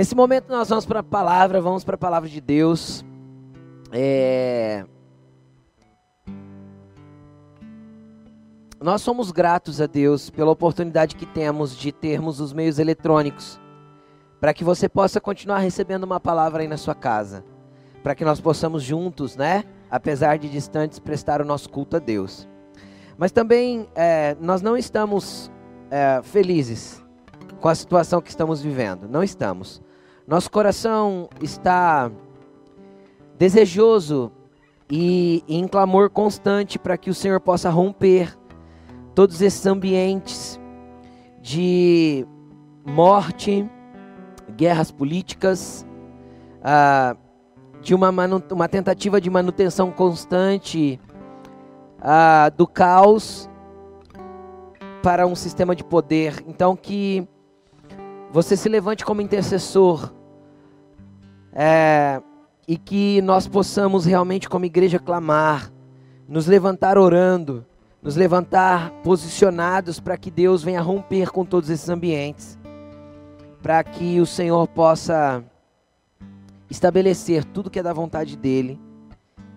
Nesse momento nós vamos para a palavra, vamos para a palavra de Deus. É... Nós somos gratos a Deus pela oportunidade que temos de termos os meios eletrônicos para que você possa continuar recebendo uma palavra aí na sua casa, para que nós possamos juntos, né, apesar de distantes, prestar o nosso culto a Deus. Mas também é, nós não estamos é, felizes com a situação que estamos vivendo, não estamos. Nosso coração está desejoso e em clamor constante para que o Senhor possa romper todos esses ambientes de morte, guerras políticas, ah, de uma, uma tentativa de manutenção constante ah, do caos para um sistema de poder. Então, que você se levante como intercessor é, e que nós possamos realmente, como igreja, clamar, nos levantar orando, nos levantar posicionados para que Deus venha romper com todos esses ambientes para que o Senhor possa estabelecer tudo que é da vontade dEle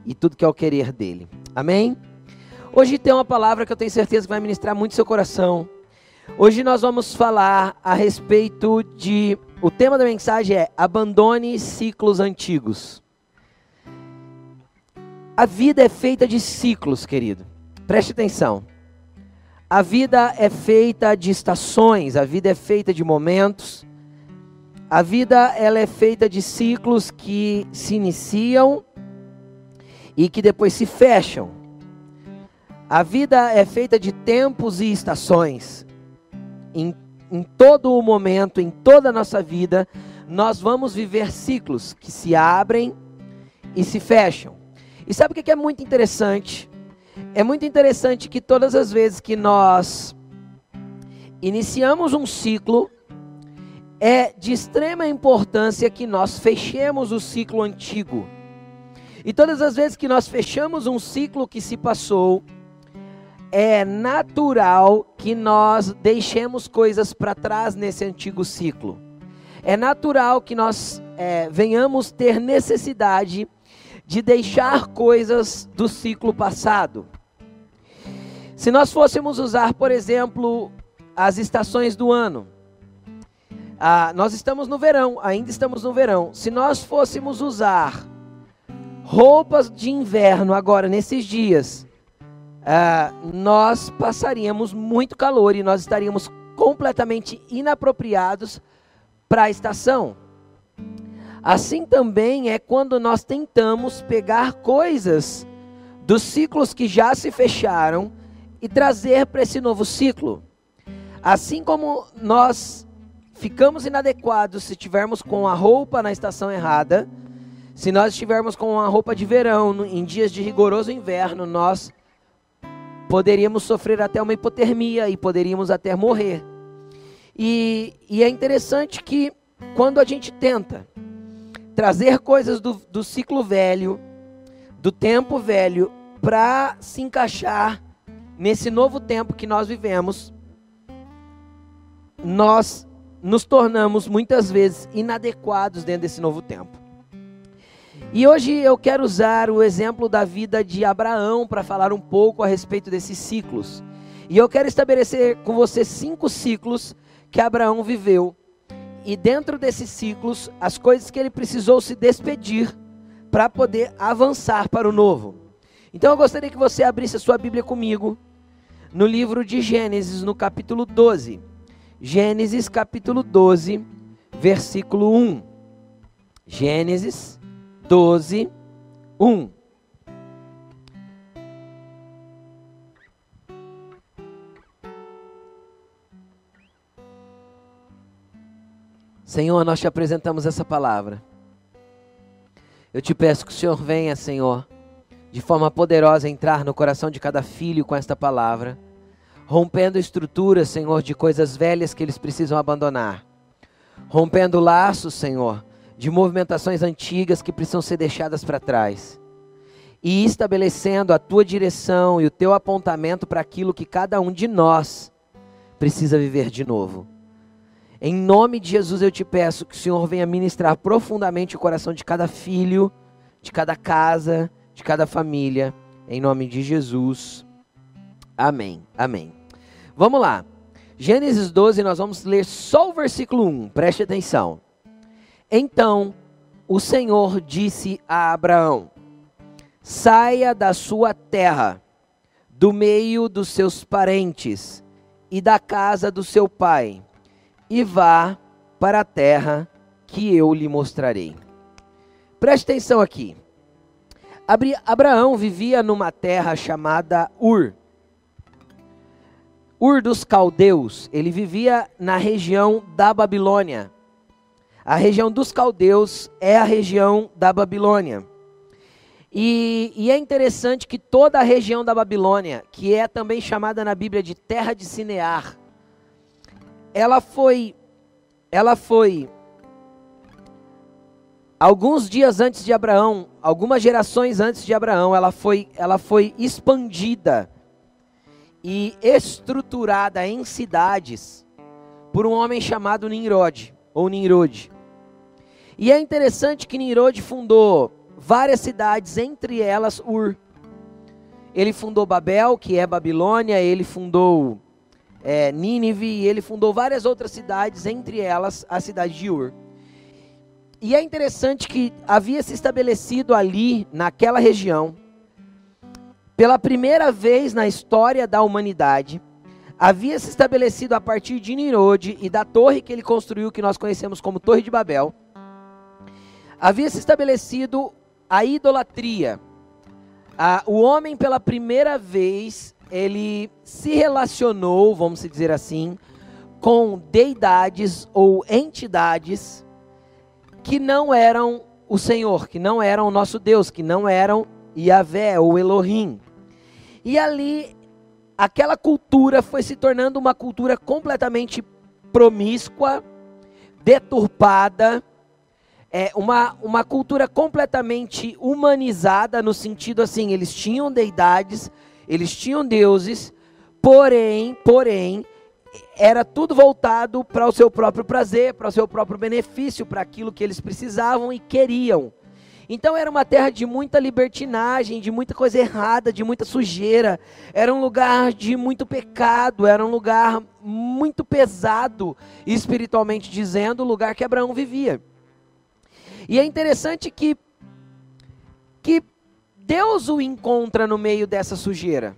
e tudo que é o querer dEle. Amém? Hoje tem uma palavra que eu tenho certeza que vai ministrar muito seu coração. Hoje nós vamos falar a respeito de. O tema da mensagem é Abandone ciclos antigos. A vida é feita de ciclos, querido. Preste atenção. A vida é feita de estações, a vida é feita de momentos. A vida ela é feita de ciclos que se iniciam e que depois se fecham. A vida é feita de tempos e estações. Em, em todo o momento, em toda a nossa vida, nós vamos viver ciclos que se abrem e se fecham. E sabe o que é muito interessante? É muito interessante que todas as vezes que nós iniciamos um ciclo, é de extrema importância que nós fechemos o ciclo antigo. E todas as vezes que nós fechamos um ciclo que se passou, é natural que nós deixemos coisas para trás nesse antigo ciclo. É natural que nós é, venhamos ter necessidade de deixar coisas do ciclo passado. Se nós fôssemos usar, por exemplo, as estações do ano, ah, nós estamos no verão, ainda estamos no verão. Se nós fôssemos usar roupas de inverno agora, nesses dias, ah, nós passaríamos muito calor e nós estaríamos completamente inapropriados para a estação. Assim também é quando nós tentamos pegar coisas dos ciclos que já se fecharam e trazer para esse novo ciclo. Assim como nós ficamos inadequados se estivermos com a roupa na estação errada. Se nós estivermos com a roupa de verão em dias de rigoroso inverno, nós poderíamos sofrer até uma hipotermia e poderíamos até morrer. E, e é interessante que quando a gente tenta trazer coisas do, do ciclo velho, do tempo velho, para se encaixar nesse novo tempo que nós vivemos, nós nos tornamos muitas vezes inadequados dentro desse novo tempo. E hoje eu quero usar o exemplo da vida de Abraão para falar um pouco a respeito desses ciclos. E eu quero estabelecer com você cinco ciclos que Abraão viveu. E dentro desses ciclos, as coisas que ele precisou se despedir para poder avançar para o novo. Então eu gostaria que você abrisse a sua Bíblia comigo no livro de Gênesis, no capítulo 12. Gênesis capítulo 12, versículo 1. Gênesis 12, 1. Senhor, nós te apresentamos essa palavra. Eu te peço que o Senhor venha, Senhor, de forma poderosa entrar no coração de cada filho com esta palavra rompendo estruturas, Senhor, de coisas velhas que eles precisam abandonar, rompendo laços, Senhor, de movimentações antigas que precisam ser deixadas para trás, e estabelecendo a tua direção e o teu apontamento para aquilo que cada um de nós precisa viver de novo. Em nome de Jesus eu te peço que o Senhor venha ministrar profundamente o coração de cada filho, de cada casa, de cada família, em nome de Jesus. Amém. Amém. Vamos lá. Gênesis 12, nós vamos ler só o versículo 1, preste atenção. Então o Senhor disse a Abraão: Saia da sua terra, do meio dos seus parentes e da casa do seu pai e vá para a terra que eu lhe mostrarei. Preste atenção aqui. Abraão vivia numa terra chamada Ur. Ur dos caldeus. Ele vivia na região da Babilônia. A região dos caldeus é a região da Babilônia. E, e, é interessante que toda a região da Babilônia, que é também chamada na Bíblia de terra de Sinear, ela foi ela foi alguns dias antes de Abraão, algumas gerações antes de Abraão, ela foi ela foi expandida e estruturada em cidades por um homem chamado Nimrod ou Nimrod. E é interessante que Nimrod fundou várias cidades, entre elas Ur. Ele fundou Babel, que é Babilônia, ele fundou é, Nínive, e ele fundou várias outras cidades, entre elas a cidade de Ur. E é interessante que havia se estabelecido ali, naquela região, pela primeira vez na história da humanidade, havia se estabelecido a partir de Nirode e da torre que ele construiu, que nós conhecemos como Torre de Babel, havia se estabelecido a idolatria. Ah, o homem, pela primeira vez, ele se relacionou, vamos dizer assim, com deidades ou entidades que não eram o Senhor, que não eram o nosso Deus, que não eram Yahvé ou Elohim. E ali, aquela cultura foi se tornando uma cultura completamente promíscua, deturpada, é, uma, uma cultura completamente humanizada, no sentido assim, eles tinham deidades, eles tinham deuses, porém, porém, era tudo voltado para o seu próprio prazer, para o seu próprio benefício, para aquilo que eles precisavam e queriam. Então era uma terra de muita libertinagem, de muita coisa errada, de muita sujeira. Era um lugar de muito pecado, era um lugar muito pesado, espiritualmente dizendo, o lugar que Abraão vivia. E é interessante que que Deus o encontra no meio dessa sujeira.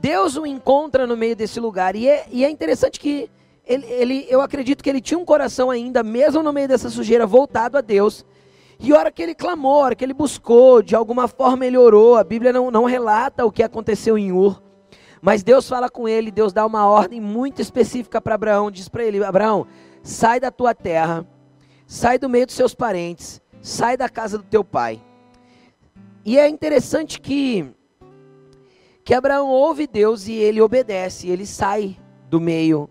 Deus o encontra no meio desse lugar. E é, e é interessante que ele, ele, eu acredito que ele tinha um coração ainda, mesmo no meio dessa sujeira, voltado a Deus. E a hora que ele clamou, a hora que ele buscou, de alguma forma ele orou. A Bíblia não, não relata o que aconteceu em Ur. Mas Deus fala com ele, Deus dá uma ordem muito específica para Abraão. Diz para ele: Abraão, sai da tua terra, sai do meio dos seus parentes, sai da casa do teu pai e é interessante que que Abraão ouve Deus e ele obedece, ele sai do meio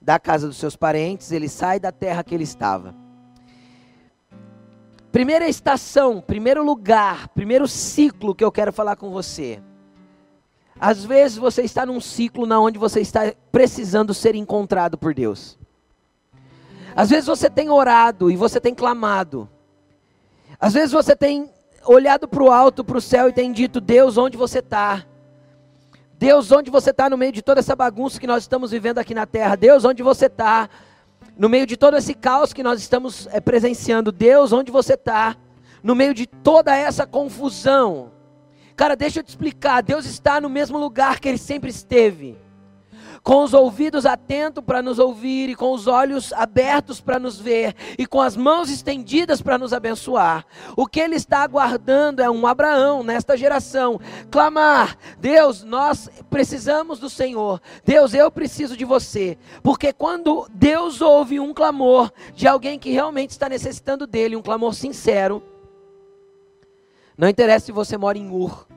da casa dos seus parentes, ele sai da terra que ele estava. Primeira estação, primeiro lugar, primeiro ciclo que eu quero falar com você. Às vezes você está num ciclo na onde você está precisando ser encontrado por Deus. Às vezes você tem orado e você tem clamado. Às vezes você tem olhado para o alto, para o céu e tem dito: Deus, onde você está? Deus, onde você está no meio de toda essa bagunça que nós estamos vivendo aqui na terra? Deus, onde você está? No meio de todo esse caos que nós estamos é, presenciando? Deus, onde você está? No meio de toda essa confusão? Cara, deixa eu te explicar: Deus está no mesmo lugar que Ele sempre esteve com os ouvidos atentos para nos ouvir, e com os olhos abertos para nos ver, e com as mãos estendidas para nos abençoar. O que ele está aguardando é um Abraão nesta geração, clamar: Deus, nós precisamos do Senhor, Deus, eu preciso de você, porque quando Deus ouve um clamor de alguém que realmente está necessitando dele, um clamor sincero, não interessa se você mora em Ur,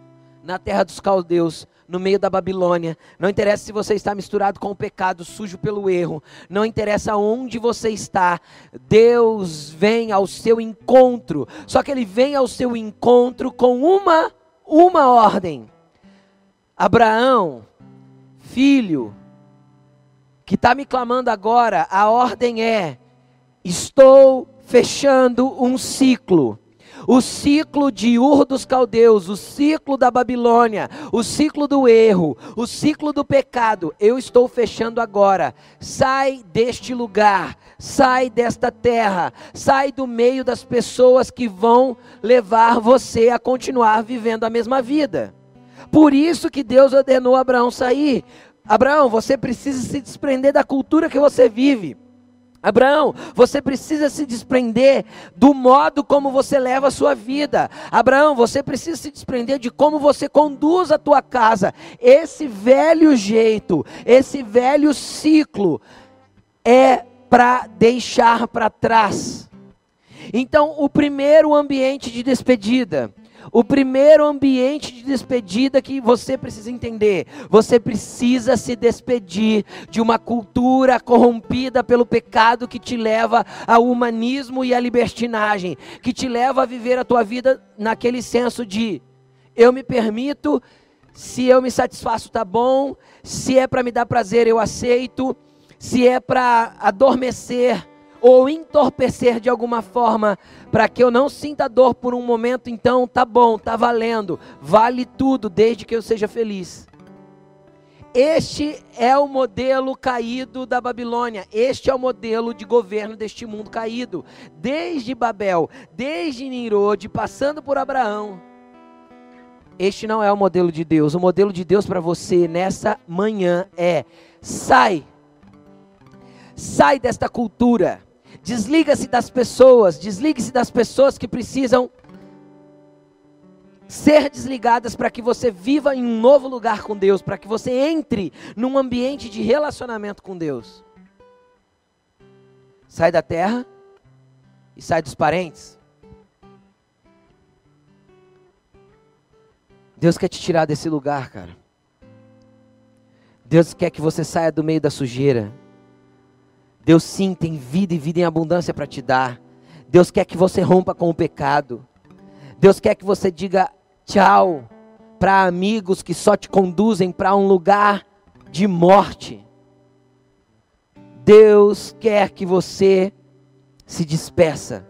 na terra dos caldeus, no meio da Babilônia. Não interessa se você está misturado com o pecado, sujo pelo erro. Não interessa onde você está. Deus vem ao seu encontro. Só que ele vem ao seu encontro com uma uma ordem. Abraão, filho, que está me clamando agora, a ordem é: estou fechando um ciclo. O ciclo de Ur dos Caldeus, o ciclo da Babilônia, o ciclo do erro, o ciclo do pecado, eu estou fechando agora. Sai deste lugar, sai desta terra, sai do meio das pessoas que vão levar você a continuar vivendo a mesma vida. Por isso que Deus ordenou Abraão sair. Abraão, você precisa se desprender da cultura que você vive. Abraão, você precisa se desprender do modo como você leva a sua vida. Abraão, você precisa se desprender de como você conduz a tua casa. Esse velho jeito, esse velho ciclo é para deixar para trás. Então, o primeiro ambiente de despedida o primeiro ambiente de despedida que você precisa entender: você precisa se despedir de uma cultura corrompida pelo pecado que te leva ao humanismo e à libertinagem, que te leva a viver a tua vida naquele senso de eu me permito, se eu me satisfaço tá bom, se é para me dar prazer eu aceito, se é para adormecer ou entorpecer de alguma forma para que eu não sinta dor por um momento, então tá bom, tá valendo, vale tudo desde que eu seja feliz. Este é o modelo caído da Babilônia. Este é o modelo de governo deste mundo caído. Desde Babel, desde Nimrod, passando por Abraão. Este não é o modelo de Deus. O modelo de Deus para você nessa manhã é: sai. Sai desta cultura Desliga-se das pessoas, desligue-se das pessoas que precisam ser desligadas para que você viva em um novo lugar com Deus, para que você entre num ambiente de relacionamento com Deus. Sai da terra e sai dos parentes. Deus quer te tirar desse lugar, cara. Deus quer que você saia do meio da sujeira. Deus sim tem vida e vida em abundância para te dar. Deus quer que você rompa com o pecado. Deus quer que você diga tchau para amigos que só te conduzem para um lugar de morte. Deus quer que você se despeça.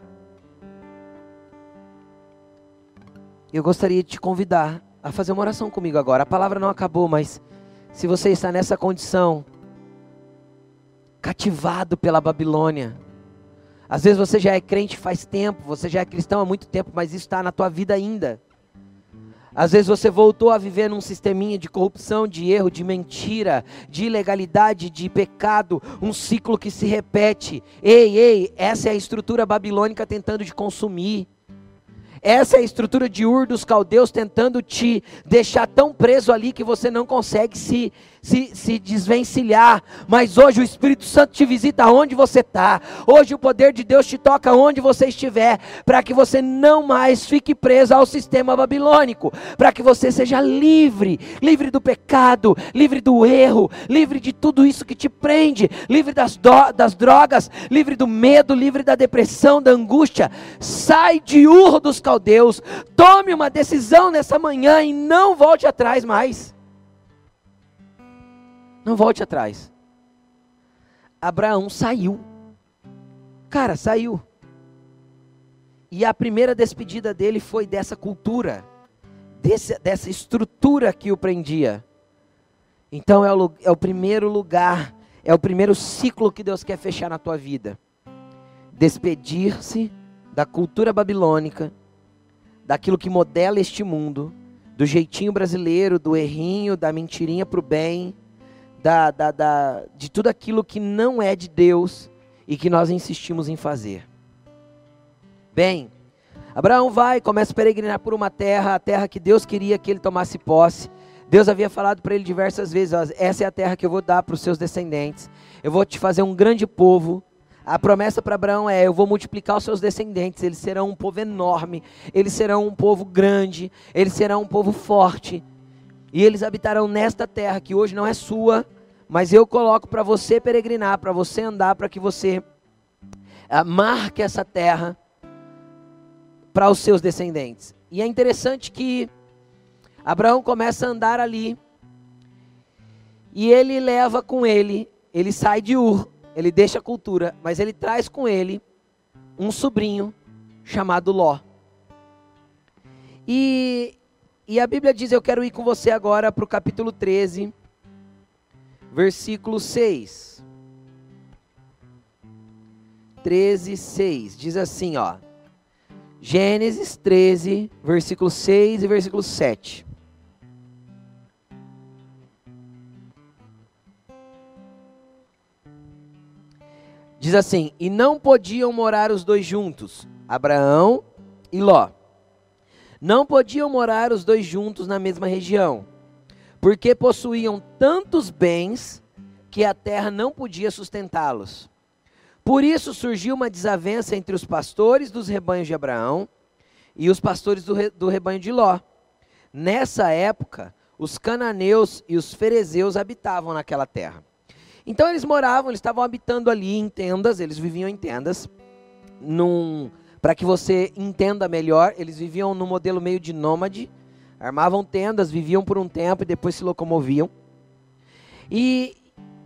Eu gostaria de te convidar a fazer uma oração comigo agora. A palavra não acabou, mas se você está nessa condição, cativado pela Babilônia. Às vezes você já é crente faz tempo, você já é cristão há muito tempo, mas isso está na tua vida ainda. Às vezes você voltou a viver num sisteminha de corrupção, de erro, de mentira, de ilegalidade, de pecado, um ciclo que se repete. Ei, ei, essa é a estrutura babilônica tentando te consumir. Essa é a estrutura de Ur dos caldeus tentando te deixar tão preso ali que você não consegue se, se, se desvencilhar. Mas hoje o Espírito Santo te visita onde você está. Hoje o poder de Deus te toca onde você estiver. Para que você não mais fique preso ao sistema babilônico. Para que você seja livre. Livre do pecado. Livre do erro. Livre de tudo isso que te prende. Livre das, do, das drogas. Livre do medo. Livre da depressão, da angústia. Sai de Ur dos caldeus. Tome uma decisão nessa manhã e não volte atrás mais. Não volte atrás. Abraão saiu. Cara, saiu. E a primeira despedida dele foi dessa cultura, desse, dessa estrutura que o prendia. Então é o, é o primeiro lugar, é o primeiro ciclo que Deus quer fechar na tua vida. Despedir-se da cultura babilônica, daquilo que modela este mundo, do jeitinho brasileiro, do errinho, da mentirinha para o bem, da, da, da, de tudo aquilo que não é de Deus e que nós insistimos em fazer. Bem, Abraão vai, começa a peregrinar por uma terra, a terra que Deus queria que ele tomasse posse. Deus havia falado para ele diversas vezes: ó, essa é a terra que eu vou dar para os seus descendentes. Eu vou te fazer um grande povo. A promessa para Abraão é: eu vou multiplicar os seus descendentes, eles serão um povo enorme, eles serão um povo grande, eles serão um povo forte, e eles habitarão nesta terra que hoje não é sua, mas eu coloco para você peregrinar, para você andar, para que você uh, marque essa terra para os seus descendentes. E é interessante que Abraão começa a andar ali, e ele leva com ele ele sai de Ur, ele deixa a cultura, mas ele traz com ele um sobrinho chamado Ló. E, e a Bíblia diz: Eu quero ir com você agora para o capítulo 13, versículo 6. 13, 6. Diz assim, ó. Gênesis 13, versículo 6 e versículo 7. Diz assim: E não podiam morar os dois juntos, Abraão e Ló. Não podiam morar os dois juntos na mesma região, porque possuíam tantos bens que a terra não podia sustentá-los. Por isso surgiu uma desavença entre os pastores dos rebanhos de Abraão e os pastores do, re, do rebanho de Ló. Nessa época, os cananeus e os ferezeus habitavam naquela terra. Então eles moravam, eles estavam habitando ali em tendas, eles viviam em tendas. Num, para que você entenda melhor, eles viviam no modelo meio de nômade, armavam tendas, viviam por um tempo e depois se locomoviam. E,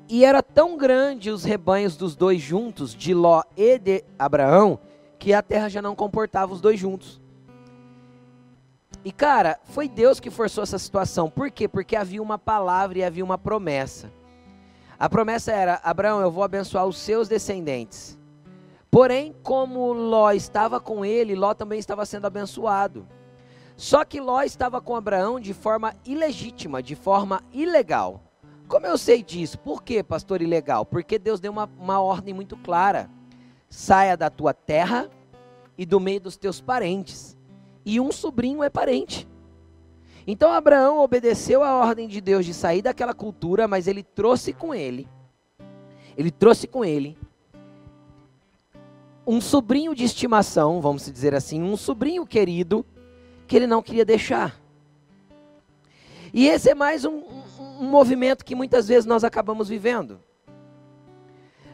e era tão grande os rebanhos dos dois juntos, de Ló e de Abraão, que a terra já não comportava os dois juntos. E cara, foi Deus que forçou essa situação. Por quê? Porque havia uma palavra e havia uma promessa. A promessa era: Abraão, eu vou abençoar os seus descendentes. Porém, como Ló estava com ele, Ló também estava sendo abençoado. Só que Ló estava com Abraão de forma ilegítima, de forma ilegal. Como eu sei disso? Por que, pastor ilegal? Porque Deus deu uma, uma ordem muito clara: saia da tua terra e do meio dos teus parentes. E um sobrinho é parente. Então Abraão obedeceu a ordem de Deus de sair daquela cultura, mas ele trouxe com ele, ele trouxe com ele um sobrinho de estimação, vamos dizer assim, um sobrinho querido que ele não queria deixar. E esse é mais um, um, movimento que muitas vezes nós acabamos vivendo.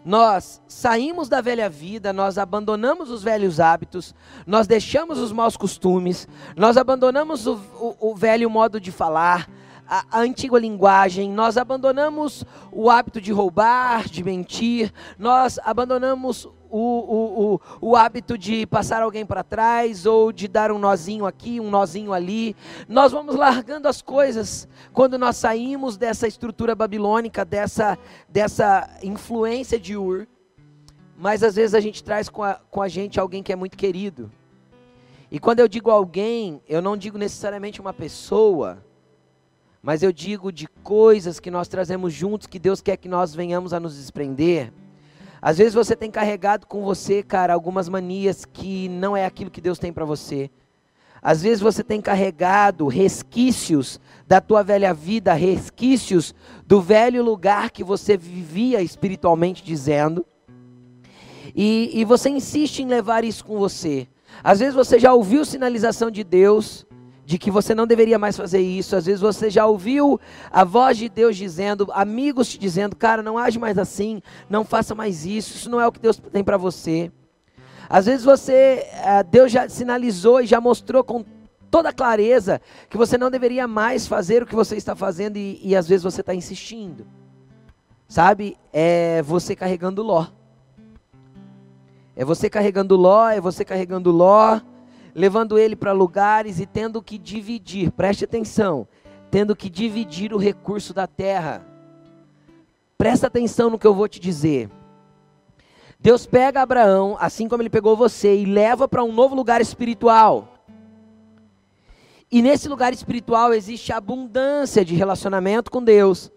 Nós saímos da velha vida, nós abandonamos os velhos hábitos, nós deixamos os maus costumes, nós abandonamos o, o, o velho modo de falar, a, a, antiga linguagem, nós abandonamos o hábito de roubar, de mentir, nós abandonamos o, o, o, hábito de passar alguém para trás ou de dar um nozinho aqui, um nozinho ali. Nós vamos largando as coisas quando nós saímos dessa estrutura babilônica, dessa, dessa influência de Ur. Mas às vezes a gente traz com a, com a gente alguém que é muito querido. E quando eu digo alguém, eu não digo necessariamente uma pessoa, mas eu digo de coisas que nós trazemos juntos que Deus quer que nós venhamos a nos desprender. Às vezes você tem carregado com você, cara, algumas manias que não é aquilo que Deus tem para você. Às vezes você tem carregado resquícios da tua velha vida, resquícios do velho lugar que você vivia espiritualmente dizendo. E, e você insiste em levar isso com você. Às vezes você já ouviu sinalização de Deus, de que você não deveria mais fazer isso. Às vezes você já ouviu a voz de Deus dizendo, amigos te dizendo, cara, não age mais assim, não faça mais isso, isso não é o que Deus tem para você. Às vezes você, eh, Deus já sinalizou e já mostrou com toda clareza que você não deveria mais fazer o que você está fazendo e, e às vezes você está insistindo. Sabe? É você carregando Ló. É você carregando Ló, é você carregando Ló levando ele para lugares e tendo que dividir, preste atenção, tendo que dividir o recurso da terra. Presta atenção no que eu vou te dizer. Deus pega Abraão, assim como ele pegou você, e leva para um novo lugar espiritual. E nesse lugar espiritual existe abundância de relacionamento com Deus,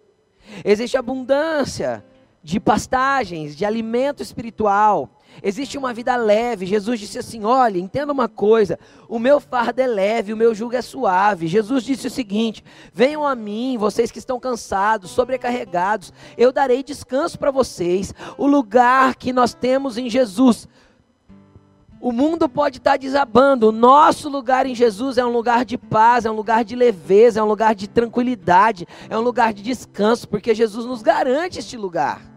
existe abundância de pastagens, de alimento espiritual, Existe uma vida leve. Jesus disse assim: olha, entenda uma coisa: o meu fardo é leve, o meu jugo é suave. Jesus disse o seguinte: venham a mim, vocês que estão cansados, sobrecarregados, eu darei descanso para vocês. O lugar que nós temos em Jesus. O mundo pode estar desabando, o nosso lugar em Jesus é um lugar de paz, é um lugar de leveza, é um lugar de tranquilidade, é um lugar de descanso, porque Jesus nos garante este lugar.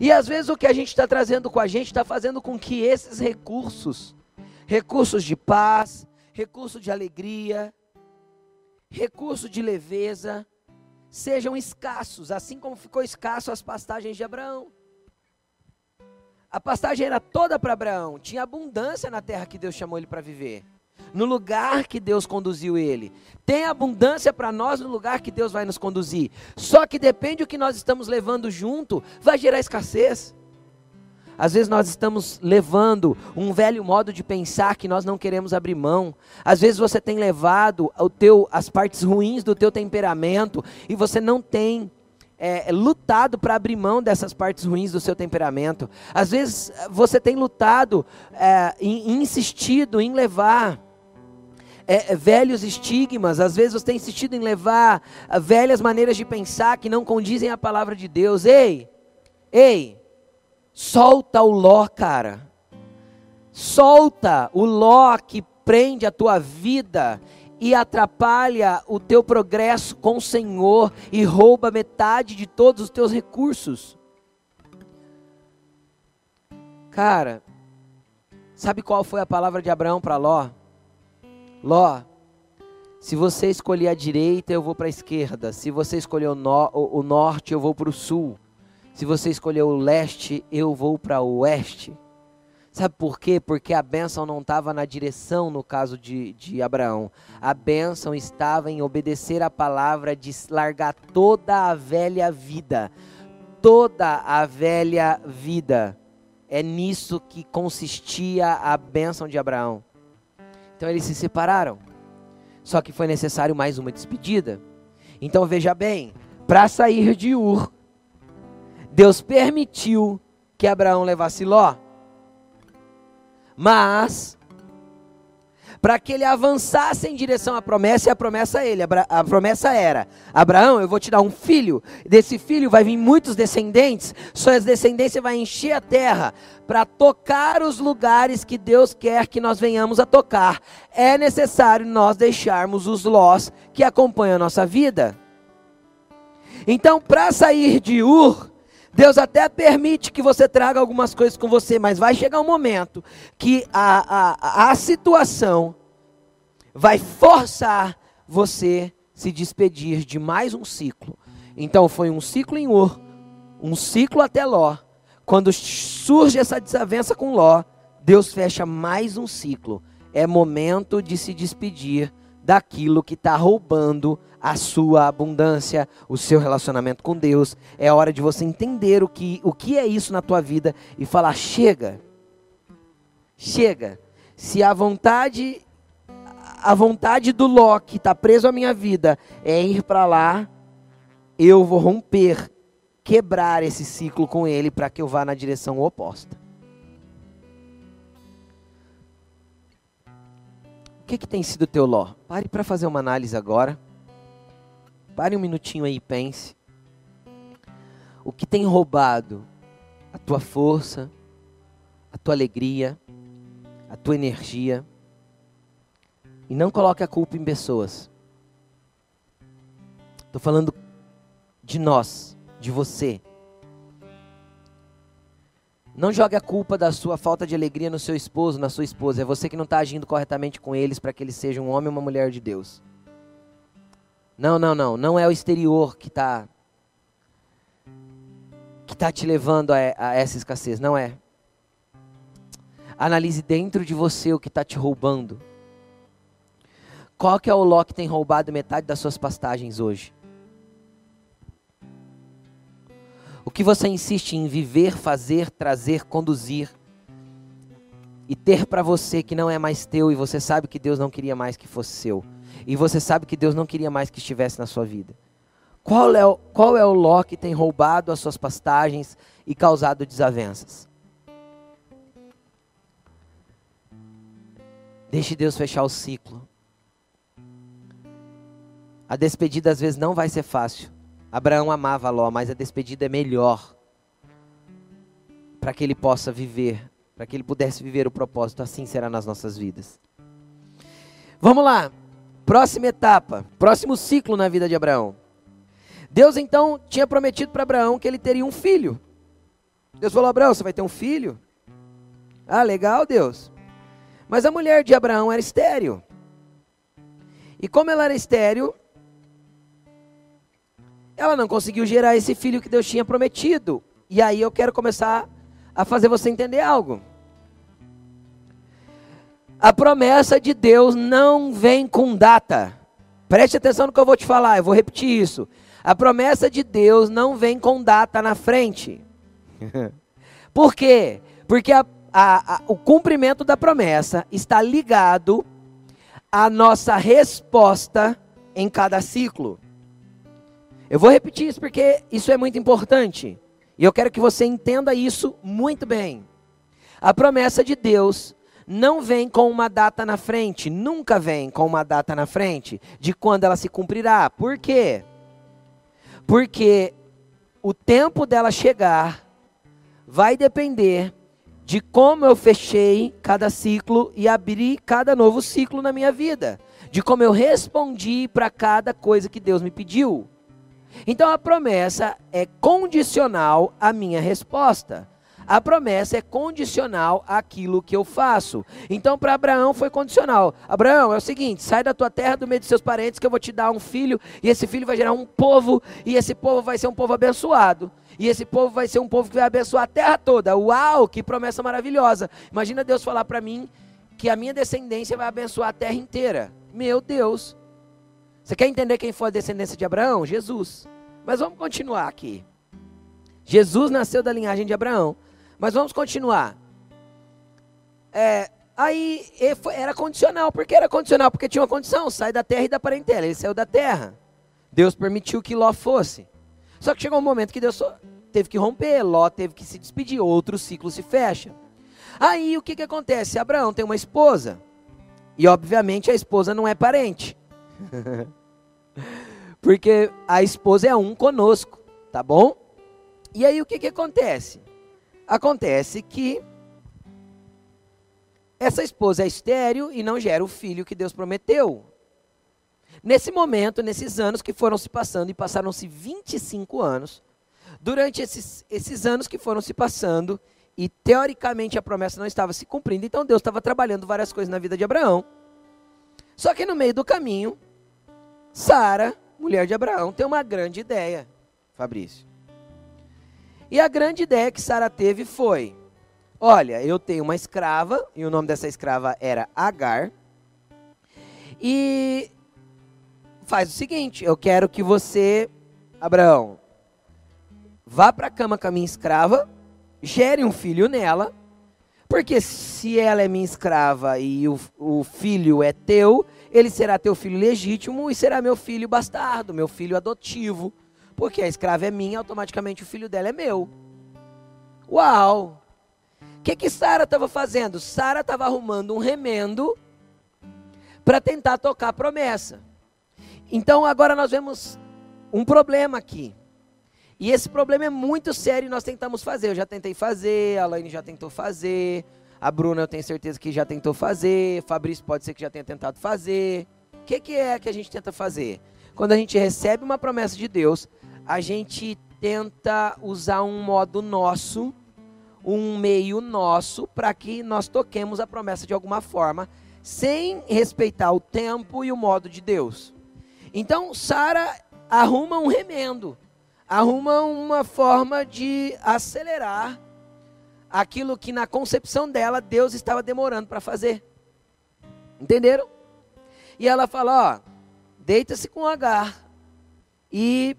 E às vezes o que a gente está trazendo com a gente está fazendo com que esses recursos, recursos de paz, recurso de alegria, recurso de leveza, sejam escassos, assim como ficou escasso as pastagens de Abraão. A pastagem era toda para Abraão, tinha abundância na terra que Deus chamou ele para viver, no lugar que Deus conduziu ele. Tem abundância para nós no lugar que Deus vai nos conduzir. Só que depende do que nós estamos levando junto, vai gerar escassez. Às vezes nós estamos levando um velho modo de pensar que nós não queremos abrir mão. Às vezes você tem levado o teu, as partes ruins do teu temperamento e você não tem é, lutado para abrir mão dessas partes ruins do seu temperamento. Às vezes você tem lutado é, e insistido em levar é, velhos estigmas, às vezes você tem insistido em levar velhas maneiras de pensar que não condizem à palavra de Deus. Ei, ei, Solta o ló, cara. Solta o ló que prende a tua vida e atrapalha o teu progresso com o Senhor e rouba metade de todos os teus recursos. Cara, sabe qual foi a palavra de Abraão para Ló? Ló, se você escolher a direita, eu vou para a esquerda. Se você escolher o, no, o, norte, eu vou para o sul. Se você escolheu o leste, eu vou para o oeste. Sabe por quê? Porque a bênção não estava na direção no caso de, de Abraão. A bênção estava em obedecer a palavra de largar toda a velha vida. Toda a velha vida. É nisso que consistia a bênção de Abraão. Então eles se separaram. Só que foi necessário mais uma despedida. Então veja bem: para sair de Ur, Deus permitiu que Abraão levasse Ló. Mas, para que ele avançasse em direção à promessa, e a promessa, ele, a promessa era: Abraão, eu vou te dar um filho, desse filho vai vir muitos descendentes, suas descendências vai encher a terra para tocar os lugares que Deus quer que nós venhamos a tocar. É necessário nós deixarmos os lós que acompanham a nossa vida. Então, para sair de Ur, Deus até permite que você traga algumas coisas com você, mas vai chegar um momento que a, a, a situação vai forçar você se despedir de mais um ciclo. Então foi um ciclo em Ur, um ciclo até Ló. Quando surge essa desavença com Ló, Deus fecha mais um ciclo. É momento de se despedir daquilo que está roubando a sua abundância, o seu relacionamento com Deus. É hora de você entender o que, o que é isso na tua vida e falar: chega, chega. Se a vontade, a vontade do Ló que está preso à minha vida é ir para lá, eu vou romper, quebrar esse ciclo com ele para que eu vá na direção oposta. O que, que tem sido teu Ló? Pare para fazer uma análise agora. Pare um minutinho aí e pense. O que tem roubado a tua força, a tua alegria, a tua energia? E não coloque a culpa em pessoas. Estou falando de nós, de você. Não jogue a culpa da sua falta de alegria no seu esposo, na sua esposa. É você que não está agindo corretamente com eles para que eles sejam um homem ou uma mulher de Deus. Não, não, não. Não é o exterior que está que tá te levando a, a essa escassez. Não é. Analise dentro de você o que está te roubando. Qual que é o ló que tem roubado metade das suas pastagens hoje? O que você insiste em viver, fazer, trazer, conduzir e ter para você que não é mais teu e você sabe que Deus não queria mais que fosse seu? E você sabe que Deus não queria mais que estivesse na sua vida? Qual é o, qual é o Ló que tem roubado as suas pastagens e causado desavenças? Deixe Deus fechar o ciclo. A despedida às vezes não vai ser fácil. Abraão amava Ló, mas a despedida é melhor para que ele possa viver, para que ele pudesse viver o propósito. Assim será nas nossas vidas. Vamos lá. Próxima etapa, próximo ciclo na vida de Abraão. Deus então tinha prometido para Abraão que ele teria um filho. Deus falou: Abraão, você vai ter um filho? Ah, legal, Deus. Mas a mulher de Abraão era estéril. E como ela era estéril, ela não conseguiu gerar esse filho que Deus tinha prometido. E aí eu quero começar a fazer você entender algo. A promessa de Deus não vem com data. Preste atenção no que eu vou te falar, eu vou repetir isso. A promessa de Deus não vem com data na frente. Por quê? Porque a, a, a, o cumprimento da promessa está ligado à nossa resposta em cada ciclo. Eu vou repetir isso porque isso é muito importante. E eu quero que você entenda isso muito bem. A promessa de Deus não vem com uma data na frente, nunca vem com uma data na frente de quando ela se cumprirá. Por quê? Porque o tempo dela chegar vai depender de como eu fechei cada ciclo e abri cada novo ciclo na minha vida, de como eu respondi para cada coisa que Deus me pediu. Então a promessa é condicional à minha resposta. A promessa é condicional àquilo que eu faço. Então, para Abraão foi condicional. Abraão, é o seguinte: sai da tua terra, do meio dos seus parentes, que eu vou te dar um filho, e esse filho vai gerar um povo, e esse povo vai ser um povo abençoado. E esse povo vai ser um povo que vai abençoar a terra toda. Uau, que promessa maravilhosa. Imagina Deus falar para mim que a minha descendência vai abençoar a terra inteira. Meu Deus. Você quer entender quem foi a descendência de Abraão? Jesus. Mas vamos continuar aqui. Jesus nasceu da linhagem de Abraão. Mas vamos continuar. É, aí era condicional. Por que era condicional? Porque tinha uma condição: sai da terra e da parentela. Ele saiu da terra. Deus permitiu que Ló fosse. Só que chegou um momento que Deus teve que romper, Ló teve que se despedir, outro ciclo se fecha. Aí o que, que acontece? Abraão tem uma esposa. E obviamente a esposa não é parente. Porque a esposa é um conosco, tá bom? E aí o que, que acontece? Acontece que essa esposa é estéril e não gera o filho que Deus prometeu. Nesse momento, nesses anos que foram se passando, e passaram-se 25 anos, durante esses, esses anos que foram se passando, e teoricamente a promessa não estava se cumprindo, então Deus estava trabalhando várias coisas na vida de Abraão. Só que no meio do caminho, Sara, mulher de Abraão, tem uma grande ideia, Fabrício. E a grande ideia que Sara teve foi: olha, eu tenho uma escrava, e o nome dessa escrava era Agar. E faz o seguinte: eu quero que você, Abraão, vá para a cama com a minha escrava, gere um filho nela, porque se ela é minha escrava e o, o filho é teu, ele será teu filho legítimo e será meu filho bastardo, meu filho adotivo. Porque a escrava é minha, automaticamente o filho dela é meu. Uau! O que, que Sara estava fazendo? Sara estava arrumando um remendo para tentar tocar a promessa. Então agora nós vemos um problema aqui. E esse problema é muito sério e nós tentamos fazer. Eu já tentei fazer, a Laine já tentou fazer, a Bruna eu tenho certeza que já tentou fazer, Fabrício pode ser que já tenha tentado fazer. O que, que é que a gente tenta fazer? Quando a gente recebe uma promessa de Deus, a gente tenta usar um modo nosso, um meio nosso, para que nós toquemos a promessa de alguma forma, sem respeitar o tempo e o modo de Deus. Então, Sara arruma um remendo, arruma uma forma de acelerar aquilo que na concepção dela Deus estava demorando para fazer. Entenderam? E ela fala: ó, deita-se com Agar e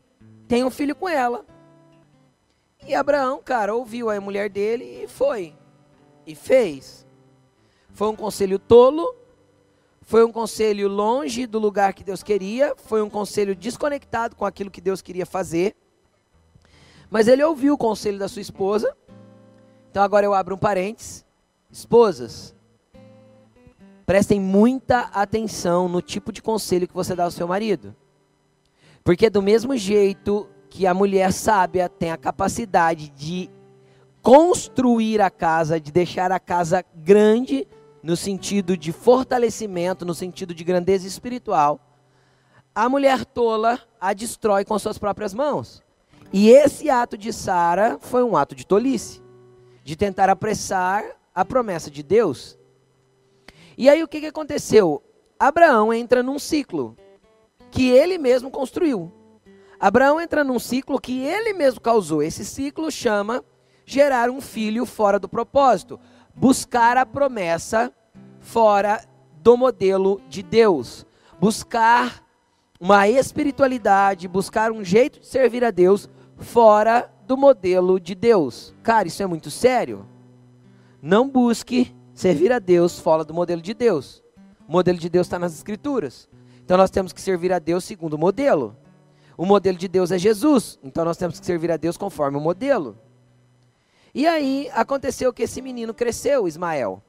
tem um filho com ela. E Abraão, cara, ouviu a mulher dele e foi. E fez. Foi um conselho tolo, foi um conselho longe do lugar que Deus queria, foi um conselho desconectado com aquilo que Deus queria fazer. Mas ele ouviu o conselho da sua esposa. Então agora eu abro um parênteses. Esposas, prestem muita atenção no tipo de conselho que você dá ao seu marido. Porque do mesmo jeito que a mulher sábia tem a capacidade de construir a casa, de deixar a casa grande, no sentido de fortalecimento, no sentido de grandeza espiritual, a mulher tola a destrói com suas próprias mãos. E esse ato de Sara foi um ato de tolice, de tentar apressar a promessa de Deus. E aí o que, que aconteceu? Abraão entra num ciclo que ele mesmo construiu. Abraão entra num ciclo que ele mesmo causou. Esse ciclo chama gerar um filho fora do propósito, buscar a promessa fora do modelo de Deus, buscar uma espiritualidade, buscar um jeito de servir a Deus fora do modelo de Deus. Cara, isso é muito sério. Não busque servir a Deus fora do modelo de Deus. O modelo de Deus está nas Escrituras. Então nós temos que servir a Deus segundo o modelo. O modelo de Deus é Jesus, então nós temos que servir a Deus conforme o modelo. E aí aconteceu que esse menino cresceu, Ismael.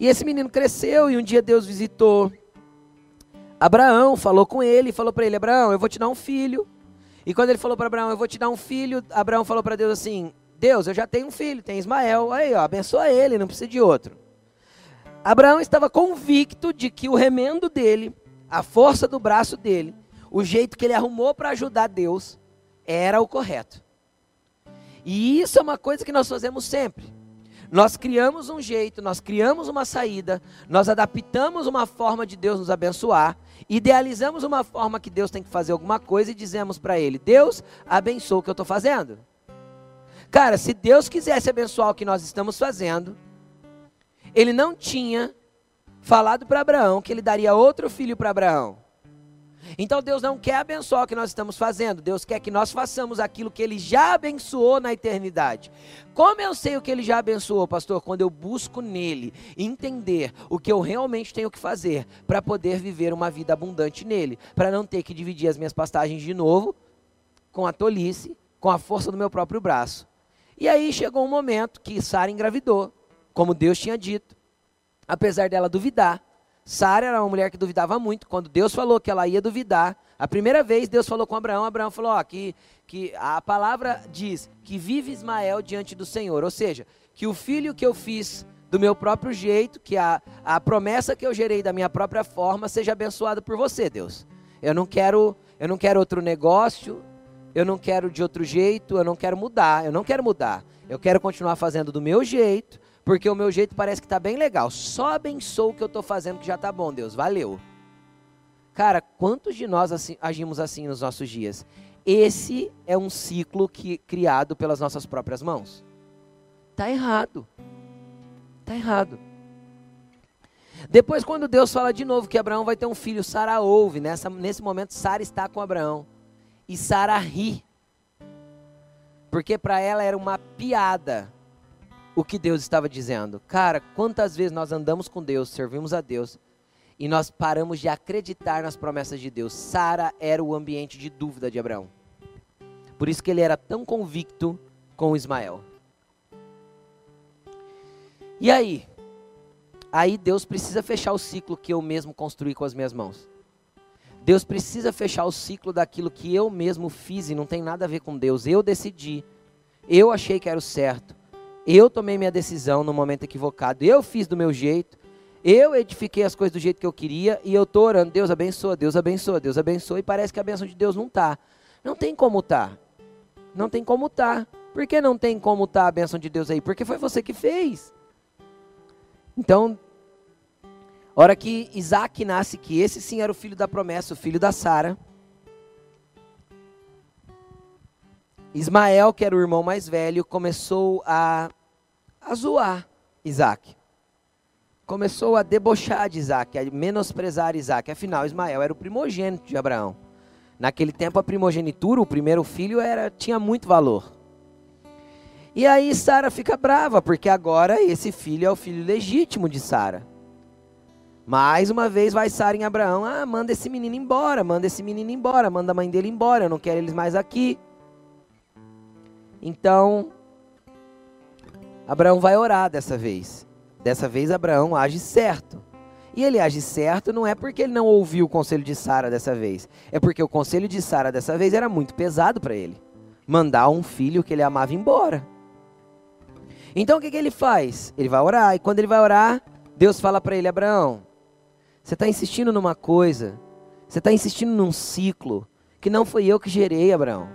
E esse menino cresceu e um dia Deus visitou Abraão, falou com ele, falou para ele: Abraão, eu vou te dar um filho. E quando ele falou para Abraão, eu vou te dar um filho, Abraão falou para Deus assim: Deus, eu já tenho um filho, tem Ismael, aí ó, abençoa ele, não precisa de outro. Abraão estava convicto de que o remendo dele, a força do braço dele, o jeito que ele arrumou para ajudar Deus, era o correto. E isso é uma coisa que nós fazemos sempre. Nós criamos um jeito, nós criamos uma saída, nós adaptamos uma forma de Deus nos abençoar, idealizamos uma forma que Deus tem que fazer alguma coisa e dizemos para Ele: Deus, abençoa o que eu estou fazendo. Cara, se Deus quisesse abençoar o que nós estamos fazendo, Ele não tinha falado para Abraão que Ele daria outro filho para Abraão. Então Deus não quer abençoar o que nós estamos fazendo, Deus quer que nós façamos aquilo que Ele já abençoou na eternidade. Como eu sei o que Ele já abençoou, pastor? Quando eu busco nele entender o que eu realmente tenho que fazer para poder viver uma vida abundante nele, para não ter que dividir as minhas pastagens de novo com a tolice, com a força do meu próprio braço. E aí chegou um momento que Sara engravidou, como Deus tinha dito, apesar dela duvidar. Sara era uma mulher que duvidava muito. Quando Deus falou que ela ia duvidar, a primeira vez Deus falou com Abraão, Abraão falou: ó, que, que a palavra diz que vive Ismael diante do Senhor. Ou seja, que o filho que eu fiz do meu próprio jeito, que a, a promessa que eu gerei da minha própria forma seja abençoada por você, Deus. Eu não quero, eu não quero outro negócio, eu não quero de outro jeito, eu não quero mudar, eu não quero mudar. Eu quero continuar fazendo do meu jeito, porque o meu jeito parece que está bem legal. Só abençoa o que eu estou fazendo que já está bom, Deus. Valeu. Cara, quantos de nós assim, agimos assim nos nossos dias? Esse é um ciclo que criado pelas nossas próprias mãos. Tá errado. Tá errado. Depois, quando Deus fala de novo que Abraão vai ter um filho, Sara ouve. Nessa, nesse momento, Sara está com Abraão. E Sara ri. Porque para ela era uma piada o que Deus estava dizendo. Cara, quantas vezes nós andamos com Deus, servimos a Deus e nós paramos de acreditar nas promessas de Deus. Sara era o ambiente de dúvida de Abraão. Por isso que ele era tão convicto com Ismael. E aí? Aí Deus precisa fechar o ciclo que eu mesmo construí com as minhas mãos. Deus precisa fechar o ciclo daquilo que eu mesmo fiz e não tem nada a ver com Deus. Eu decidi. Eu achei que era o certo. Eu tomei minha decisão no momento equivocado. Eu fiz do meu jeito. Eu edifiquei as coisas do jeito que eu queria e eu estou orando. Deus abençoa, Deus abençoa, Deus abençoa. E parece que a bênção de Deus não está. Não tem como tá. Não tem como tá. Por que não tem como tá a bênção de Deus aí? Porque foi você que fez. Então, hora que Isaac nasce, que esse sim era o filho da promessa, o filho da Sara. Ismael, que era o irmão mais velho, começou a, a zoar Isaac. Começou a debochar de Isaac, a menosprezar Isaac. Afinal, Ismael era o primogênito de Abraão. Naquele tempo, a primogenitura, o primeiro filho, era tinha muito valor. E aí Sara fica brava, porque agora esse filho é o filho legítimo de Sara. Mais uma vez vai Sara em Abraão, ah, manda esse menino embora, manda esse menino embora, manda a mãe dele embora, eu não quero eles mais aqui. Então, Abraão vai orar dessa vez. Dessa vez, Abraão age certo. E ele age certo não é porque ele não ouviu o conselho de Sara dessa vez. É porque o conselho de Sara dessa vez era muito pesado para ele. Mandar um filho que ele amava embora. Então o que, que ele faz? Ele vai orar. E quando ele vai orar, Deus fala para ele: Abraão, você está insistindo numa coisa. Você está insistindo num ciclo que não foi eu que gerei, Abraão.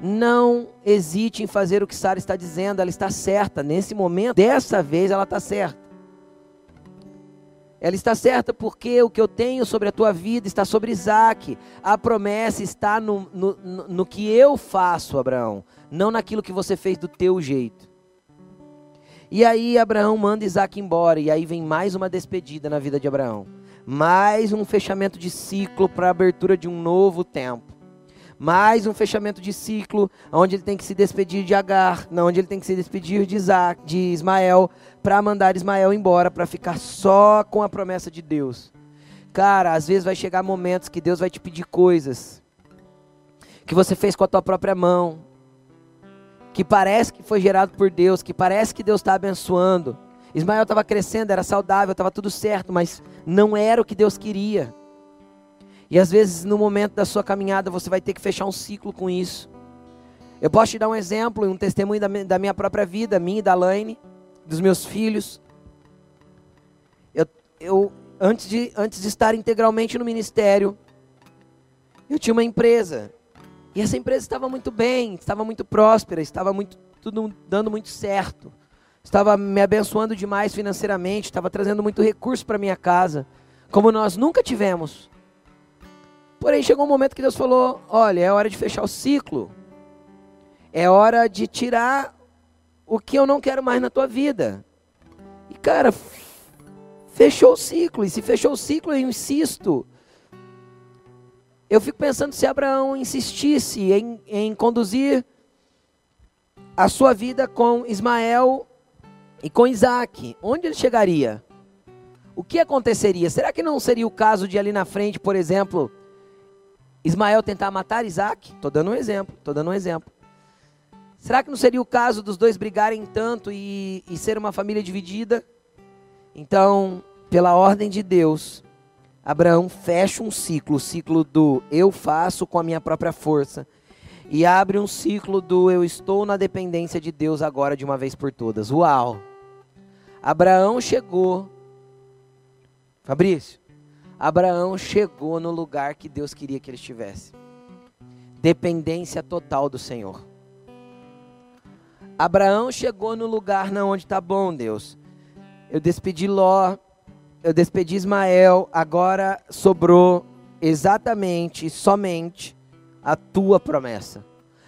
Não hesite em fazer o que Sara está dizendo, ela está certa. Nesse momento, dessa vez, ela está certa. Ela está certa porque o que eu tenho sobre a tua vida está sobre Isaac. A promessa está no, no, no que eu faço, Abraão, não naquilo que você fez do teu jeito. E aí Abraão manda Isaac embora, e aí vem mais uma despedida na vida de Abraão. Mais um fechamento de ciclo para a abertura de um novo tempo mais um fechamento de ciclo, onde ele tem que se despedir de Agar, onde ele tem que se despedir de, Isaac, de Ismael, para mandar Ismael embora, para ficar só com a promessa de Deus. Cara, às vezes vai chegar momentos que Deus vai te pedir coisas que você fez com a tua própria mão, que parece que foi gerado por Deus, que parece que Deus está abençoando. Ismael estava crescendo, era saudável, estava tudo certo, mas não era o que Deus queria. E às vezes no momento da sua caminhada você vai ter que fechar um ciclo com isso. Eu posso te dar um exemplo, um testemunho da minha, própria vida, minha e da Laine, dos meus filhos. Eu, eu antes, de, antes de estar integralmente no ministério, eu tinha uma empresa. E essa empresa estava muito bem, estava muito próspera, estava muito, tudo dando muito certo. Estava me abençoando demais financeiramente, estava trazendo muito recurso para minha casa, como nós nunca tivemos. Porém, chegou um momento que Deus falou: olha, é hora de fechar o ciclo. É hora de tirar o que eu não quero mais na tua vida. E, cara, fechou o ciclo. E se fechou o ciclo, eu insisto. Eu fico pensando se Abraão insistisse em, em conduzir a sua vida com Ismael e com Isaac, onde ele chegaria? O que aconteceria? Será que não seria o caso de ali na frente, por exemplo, Ismael tentar matar Isaac? Estou dando um exemplo, estou dando um exemplo. Será que não seria o caso dos dois brigarem tanto e, e ser uma família dividida? Então, pela ordem de Deus, Abraão fecha um ciclo, o ciclo do eu faço com a minha própria força, e abre um ciclo do eu estou na dependência de Deus agora de uma vez por todas. Uau! Abraão chegou. Fabrício, Abraão chegou no lugar que Deus queria que ele estivesse. Dependência total do Senhor. Abraão chegou no lugar na onde está bom, Deus. Eu despedi Ló, eu despedi Ismael, agora sobrou exatamente, somente a tua promessa.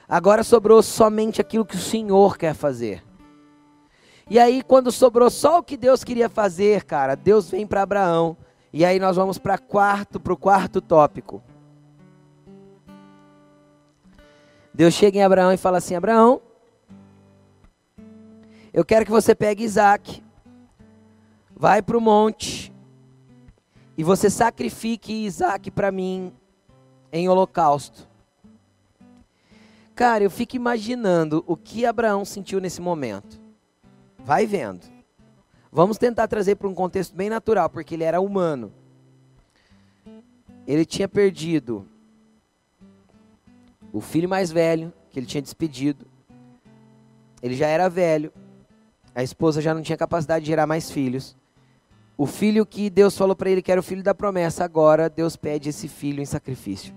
Agora sobrou somente aquilo que o Senhor quer fazer. E aí, quando sobrou só o que Deus queria fazer, cara, Deus vem para Abraão e aí nós vamos para quarto, para o quarto tópico. Deus chega em Abraão e fala assim: Abraão, eu quero que você pegue Isaac, vai para o monte e você sacrifique Isaac para mim em holocausto. Cara, eu fico imaginando o que Abraão sentiu nesse momento. Vai vendo. Vamos tentar trazer para um contexto bem natural, porque ele era humano. Ele tinha perdido o filho mais velho, que ele tinha despedido. Ele já era velho. A esposa já não tinha capacidade de gerar mais filhos. O filho que Deus falou para ele que era o filho da promessa, agora Deus pede esse filho em sacrifício.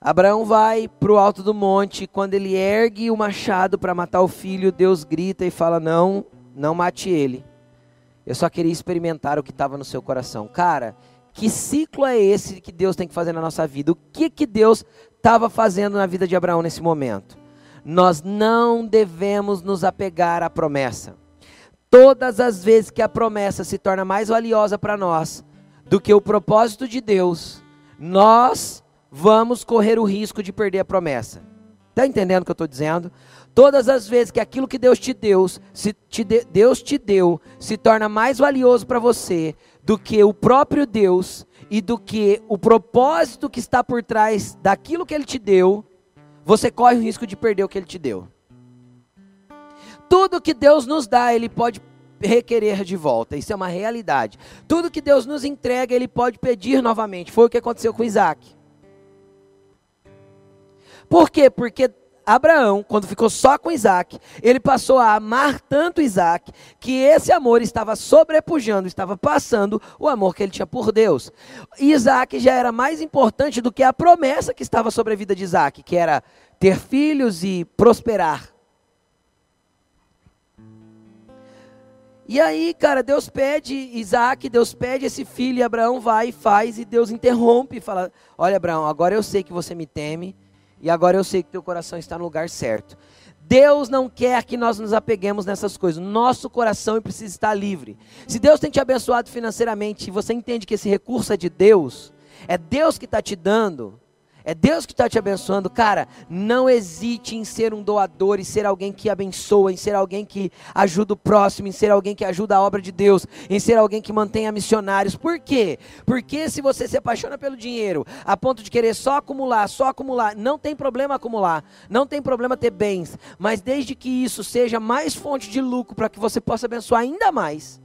Abraão vai para o alto do monte. Quando ele ergue o machado para matar o filho, Deus grita e fala: Não, não mate ele. Eu só queria experimentar o que estava no seu coração. Cara, que ciclo é esse que Deus tem que fazer na nossa vida? O que, que Deus estava fazendo na vida de Abraão nesse momento? Nós não devemos nos apegar à promessa. Todas as vezes que a promessa se torna mais valiosa para nós do que o propósito de Deus, nós vamos correr o risco de perder a promessa. Está entendendo o que eu estou dizendo? Todas as vezes que aquilo que Deus te deu, se te de, Deus te deu, se torna mais valioso para você do que o próprio Deus e do que o propósito que está por trás daquilo que Ele te deu, você corre o risco de perder o que Ele te deu. Tudo que Deus nos dá, Ele pode requerer de volta. Isso é uma realidade. Tudo que Deus nos entrega, Ele pode pedir novamente. Foi o que aconteceu com Isaac. Por quê? Porque Abraão, quando ficou só com Isaac, ele passou a amar tanto Isaac, que esse amor estava sobrepujando, estava passando o amor que ele tinha por Deus. Isaac já era mais importante do que a promessa que estava sobre a vida de Isaac, que era ter filhos e prosperar. E aí, cara, Deus pede Isaac, Deus pede esse filho, e Abraão vai e faz, e Deus interrompe e fala: Olha, Abraão, agora eu sei que você me teme, e agora eu sei que teu coração está no lugar certo. Deus não quer que nós nos apeguemos nessas coisas. Nosso coração precisa estar livre. Se Deus tem te abençoado financeiramente e você entende que esse recurso é de Deus, é Deus que está te dando, é Deus que está te abençoando. Cara, não hesite em ser um doador, em ser alguém que abençoa, em ser alguém que ajuda o próximo, em ser alguém que ajuda a obra de Deus, em ser alguém que mantenha missionários. Por quê? Porque se você se apaixona pelo dinheiro, a ponto de querer só acumular, só acumular, não tem problema acumular, não tem problema ter bens, mas desde que isso seja mais fonte de lucro para que você possa abençoar ainda mais.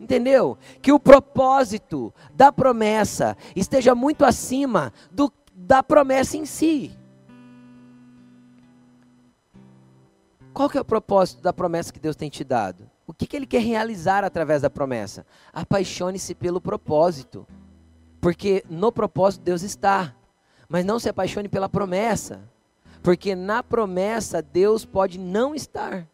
Entendeu? Que o propósito da promessa esteja muito acima do da promessa em si. Qual que é o propósito da promessa que Deus tem te dado? O que, que Ele quer realizar através da promessa? Apaixone-se pelo propósito. Porque no propósito Deus está. Mas não se apaixone pela promessa. Porque na promessa Deus pode não estar.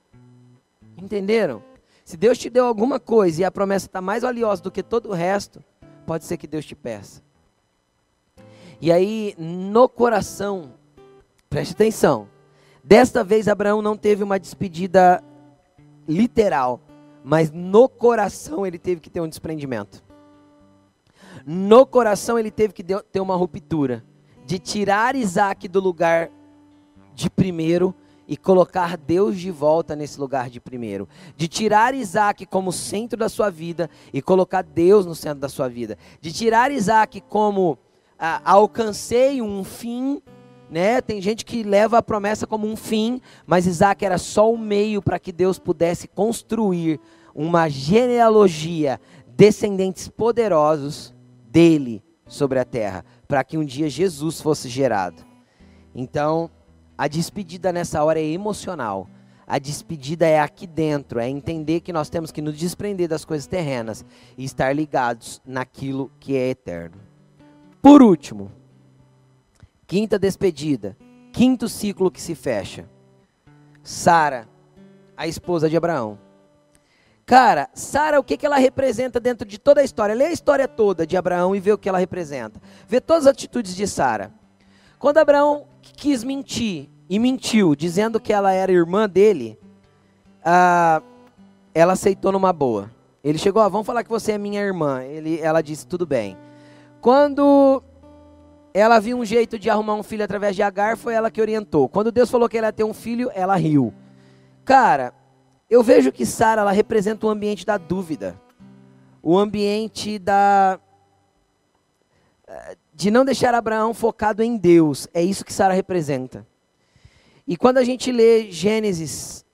Entenderam? Se Deus te deu alguma coisa e a promessa está mais valiosa do que todo o resto, pode ser que Deus te peça. E aí, no coração, preste atenção. Desta vez, Abraão não teve uma despedida literal, mas no coração ele teve que ter um desprendimento. No coração ele teve que ter uma ruptura de tirar Isaac do lugar de primeiro e colocar Deus de volta nesse lugar de primeiro. De tirar Isaac como centro da sua vida e colocar Deus no centro da sua vida. De tirar Isaac como ah, alcancei um fim, né? Tem gente que leva a promessa como um fim, mas Isaac era só o meio para que Deus pudesse construir uma genealogia, descendentes poderosos dele sobre a terra, para que um dia Jesus fosse gerado. Então, a despedida nessa hora é emocional. A despedida é aqui dentro, é entender que nós temos que nos desprender das coisas terrenas e estar ligados naquilo que é eterno. Por último, quinta despedida, quinto ciclo que se fecha. Sara, a esposa de Abraão. Cara, Sara, o que, que ela representa dentro de toda a história? Lê a história toda de Abraão e vê o que ela representa. Vê todas as atitudes de Sara. Quando Abraão quis mentir e mentiu, dizendo que ela era irmã dele, ah, ela aceitou numa boa. Ele chegou, ah, vamos falar que você é minha irmã. Ele, ela disse, tudo bem. Quando ela viu um jeito de arrumar um filho através de Agar, foi ela que orientou. Quando Deus falou que ela ia ter um filho, ela riu. Cara, eu vejo que Sara ela representa o ambiente da dúvida, o ambiente da de não deixar Abraão focado em Deus. É isso que Sara representa. E quando a gente lê Gênesis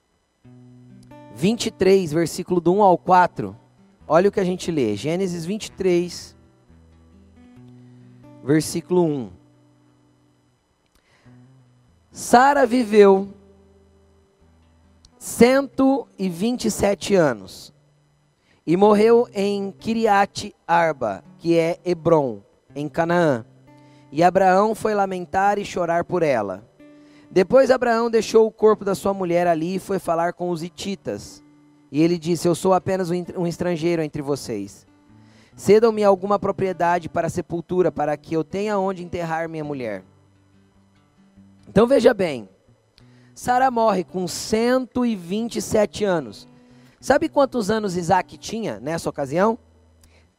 23, versículo do 1 ao 4, olha o que a gente lê. Gênesis 23, versículo 1. Sara viveu 127 anos e morreu em Kiriat Arba, que é Hebron, em Canaã. E Abraão foi lamentar e chorar por ela. Depois Abraão deixou o corpo da sua mulher ali e foi falar com os hititas. E ele disse: Eu sou apenas um estrangeiro entre vocês. Cedam-me alguma propriedade para sepultura, para que eu tenha onde enterrar minha mulher. Então veja bem, Sara morre com 127 anos. Sabe quantos anos Isaac tinha nessa ocasião?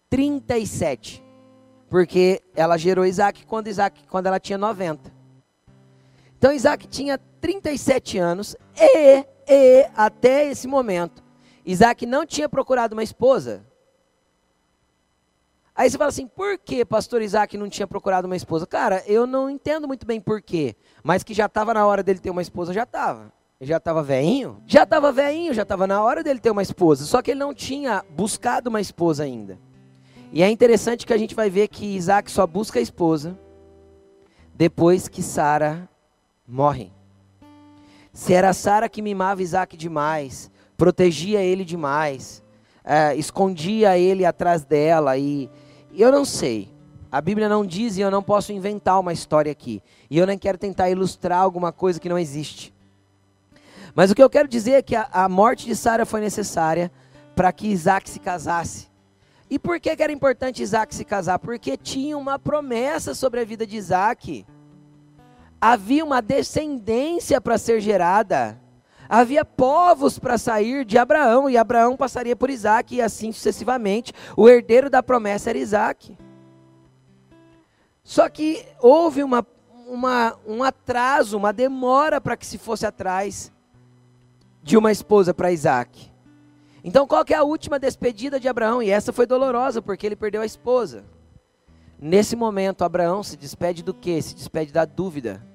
37. Porque ela gerou Isaac quando, Isaac, quando ela tinha 90. Então Isaac tinha 37 anos e, e até esse momento, Isaac não tinha procurado uma esposa. Aí você fala assim, por que pastor Isaac não tinha procurado uma esposa? Cara, eu não entendo muito bem por quê, mas que já estava na hora dele ter uma esposa, já estava. Já estava veinho? Já estava veinho, já estava na hora dele ter uma esposa, só que ele não tinha buscado uma esposa ainda. E é interessante que a gente vai ver que Isaac só busca a esposa depois que Sara morre. Se era Sara que mimava Isaac demais, protegia ele demais, é, escondia ele atrás dela e eu não sei. A Bíblia não diz e eu não posso inventar uma história aqui. E eu nem quero tentar ilustrar alguma coisa que não existe. Mas o que eu quero dizer é que a, a morte de Sara foi necessária para que Isaac se casasse. E por que, que era importante Isaac se casar? Porque tinha uma promessa sobre a vida de Isaac. Havia uma descendência para ser gerada. Havia povos para sair de Abraão, e Abraão passaria por Isaac, e assim sucessivamente. O herdeiro da promessa era Isaac. Só que houve uma, uma, um atraso, uma demora para que se fosse atrás de uma esposa para Isaac. Então, qual que é a última despedida de Abraão? E essa foi dolorosa, porque ele perdeu a esposa. Nesse momento, Abraão se despede do que? Se despede da dúvida.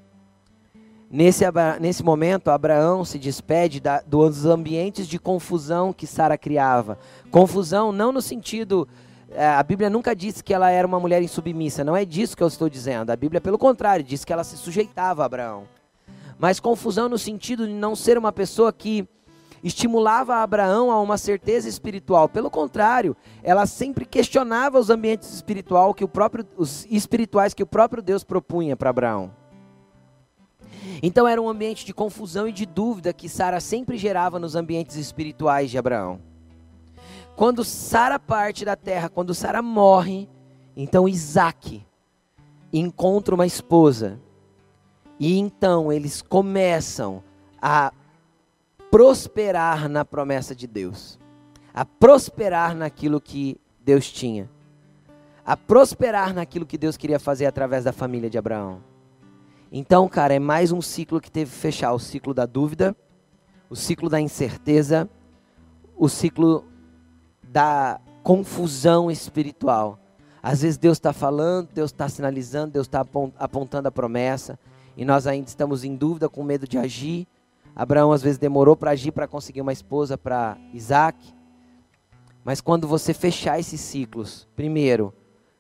Nesse, nesse momento, Abraão se despede da, dos ambientes de confusão que Sara criava. Confusão não no sentido. É, a Bíblia nunca disse que ela era uma mulher insubmissa, não é disso que eu estou dizendo. A Bíblia, pelo contrário, diz que ela se sujeitava a Abraão. Mas confusão no sentido de não ser uma pessoa que estimulava Abraão a uma certeza espiritual. Pelo contrário, ela sempre questionava os ambientes espiritual que o próprio, os espirituais que o próprio Deus propunha para Abraão. Então era um ambiente de confusão e de dúvida que Sara sempre gerava nos ambientes espirituais de Abraão. Quando Sara parte da terra, quando Sara morre, então Isaac encontra uma esposa. E então eles começam a prosperar na promessa de Deus, a prosperar naquilo que Deus tinha, a prosperar naquilo que Deus queria fazer através da família de Abraão. Então, cara, é mais um ciclo que teve que fechar o ciclo da dúvida, o ciclo da incerteza, o ciclo da confusão espiritual. Às vezes Deus está falando, Deus está sinalizando, Deus está apontando a promessa, e nós ainda estamos em dúvida, com medo de agir, Abraão às vezes demorou para agir para conseguir uma esposa para Isaac. Mas quando você fechar esses ciclos, primeiro,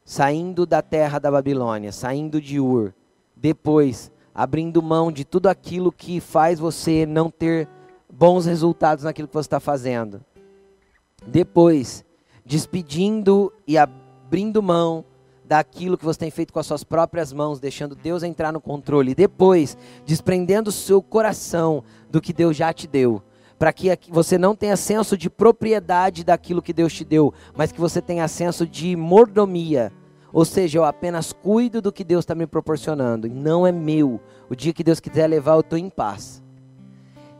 saindo da terra da Babilônia, saindo de Ur, depois, abrindo mão de tudo aquilo que faz você não ter bons resultados naquilo que você está fazendo. Depois, despedindo e abrindo mão daquilo que você tem feito com as suas próprias mãos, deixando Deus entrar no controle. Depois, desprendendo o seu coração do que Deus já te deu. Para que você não tenha senso de propriedade daquilo que Deus te deu, mas que você tenha senso de mordomia. Ou seja, eu apenas cuido do que Deus está me proporcionando, não é meu. O dia que Deus quiser levar, eu estou em paz.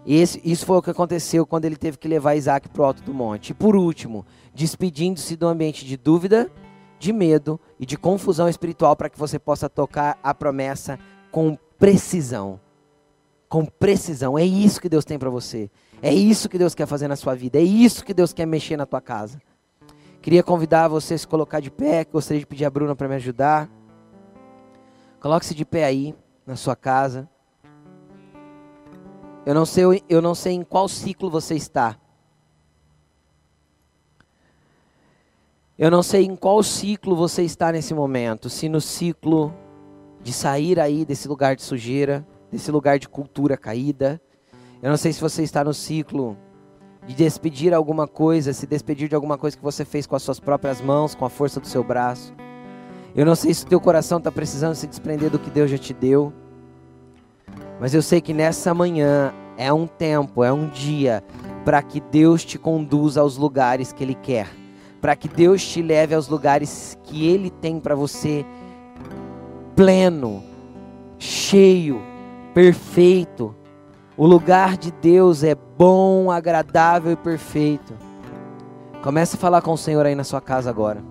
Esse, isso foi o que aconteceu quando ele teve que levar Isaac para o alto do monte. E por último, despedindo-se do ambiente de dúvida, de medo e de confusão espiritual para que você possa tocar a promessa com precisão. Com precisão. É isso que Deus tem para você. É isso que Deus quer fazer na sua vida. É isso que Deus quer mexer na tua casa. Queria convidar você a se colocar de pé. Gostaria de pedir a Bruna para me ajudar. Coloque-se de pé aí na sua casa. Eu não sei, eu não sei em qual ciclo você está. Eu não sei em qual ciclo você está nesse momento, se no ciclo de sair aí desse lugar de sujeira, desse lugar de cultura caída. Eu não sei se você está no ciclo de despedir alguma coisa, se despedir de alguma coisa que você fez com as suas próprias mãos, com a força do seu braço. Eu não sei se o teu coração está precisando se desprender do que Deus já te deu. Mas eu sei que nessa manhã é um tempo, é um dia para que Deus te conduza aos lugares que Ele quer para que Deus te leve aos lugares que Ele tem para você, pleno, cheio, perfeito. O lugar de Deus é bom, agradável e perfeito. Comece a falar com o Senhor aí na sua casa agora.